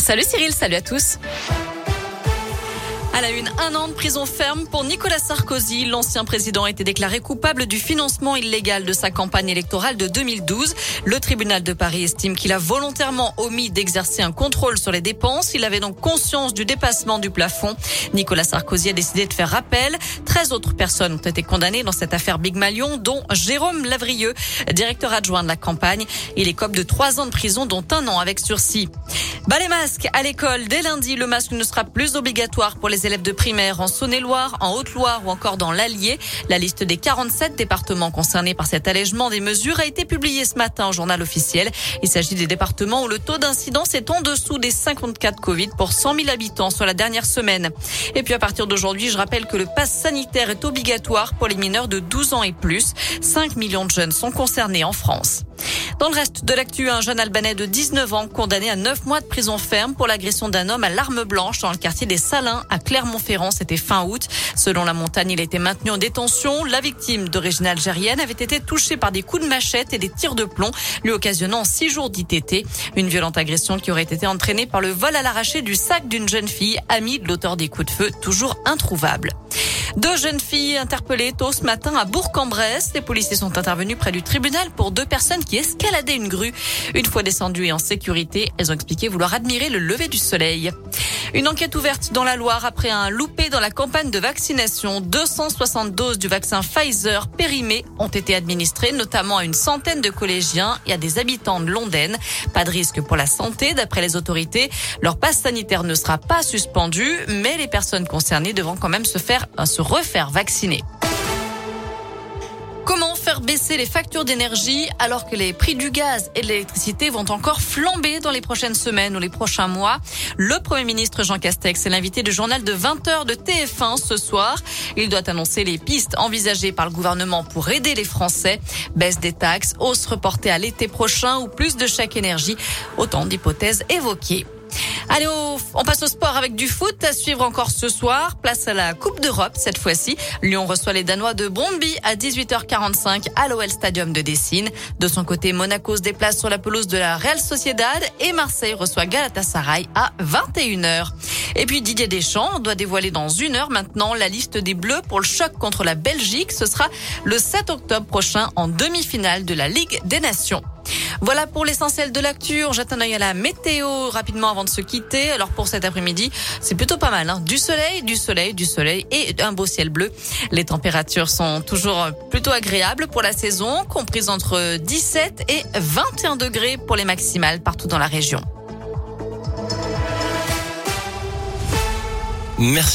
Salut Cyril, salut à tous. À la une, un an de prison ferme pour Nicolas Sarkozy. L'ancien président a été déclaré coupable du financement illégal de sa campagne électorale de 2012. Le tribunal de Paris estime qu'il a volontairement omis d'exercer un contrôle sur les dépenses. Il avait donc conscience du dépassement du plafond. Nicolas Sarkozy a décidé de faire rappel. 13 autres personnes ont été condamnées dans cette affaire Big Malion, dont Jérôme Lavrieux, directeur adjoint de la campagne. Il écope de trois ans de prison, dont un an avec sursis. Bas les masques à l'école. Dès lundi, le masque ne sera plus obligatoire pour les élèves de primaire en Saône-et-Loire, en Haute-Loire ou encore dans l'Allier. La liste des 47 départements concernés par cet allègement des mesures a été publiée ce matin au journal officiel. Il s'agit des départements où le taux d'incidence est en dessous des 54 Covid pour 100 000 habitants sur la dernière semaine. Et puis à partir d'aujourd'hui, je rappelle que le pass sanitaire est obligatoire pour les mineurs de 12 ans et plus. 5 millions de jeunes sont concernés en France. Dans le reste de l'actu, un jeune Albanais de 19 ans condamné à 9 mois de prison ferme pour l'agression d'un homme à l'arme blanche dans le quartier des Salins à Clermont-Ferrand. C'était fin août. Selon la montagne, il était maintenu en détention. La victime d'origine algérienne avait été touchée par des coups de machette et des tirs de plomb, lui occasionnant 6 jours d'ITT. Une violente agression qui aurait été entraînée par le vol à l'arraché du sac d'une jeune fille, amie de l'auteur des coups de feu, toujours introuvable. Deux jeunes filles interpellées tôt ce matin à Bourg-en-Bresse. Les policiers sont intervenus près du tribunal pour deux personnes qui escaladaient une grue. Une fois descendues et en sécurité, elles ont expliqué vouloir admirer le lever du soleil. Une enquête ouverte dans la Loire après un loupé dans la campagne de vaccination. 260 doses du vaccin Pfizer périmées ont été administrées, notamment à une centaine de collégiens et à des habitants de Londaine. Pas de risque pour la santé, d'après les autorités. Leur passe sanitaire ne sera pas suspendu, mais les personnes concernées devront quand même se faire, refaire vacciner. Comment faire baisser les factures d'énergie alors que les prix du gaz et de l'électricité vont encore flamber dans les prochaines semaines ou les prochains mois? Le Premier ministre Jean Castex est l'invité du journal de 20h de TF1 ce soir. Il doit annoncer les pistes envisagées par le gouvernement pour aider les Français. Baisse des taxes, hausse reportée à l'été prochain ou plus de chèques énergie. Autant d'hypothèses évoquées. Allez, on passe au sport avec du foot à suivre encore ce soir. Place à la Coupe d'Europe cette fois-ci. Lyon reçoit les Danois de Brondby à 18h45 à l'OL Stadium de Dessine. De son côté, Monaco se déplace sur la pelouse de la Real Sociedad et Marseille reçoit Galatasaray à 21h. Et puis Didier Deschamps doit dévoiler dans une heure maintenant la liste des Bleus pour le choc contre la Belgique. Ce sera le 7 octobre prochain en demi-finale de la Ligue des Nations. Voilà pour l'essentiel de l'actu. Jette un œil à la météo rapidement avant de se quitter. Alors pour cet après-midi, c'est plutôt pas mal. Hein. Du soleil, du soleil, du soleil et un beau ciel bleu. Les températures sont toujours plutôt agréables pour la saison, comprises entre 17 et 21 degrés pour les maximales partout dans la région. Merci.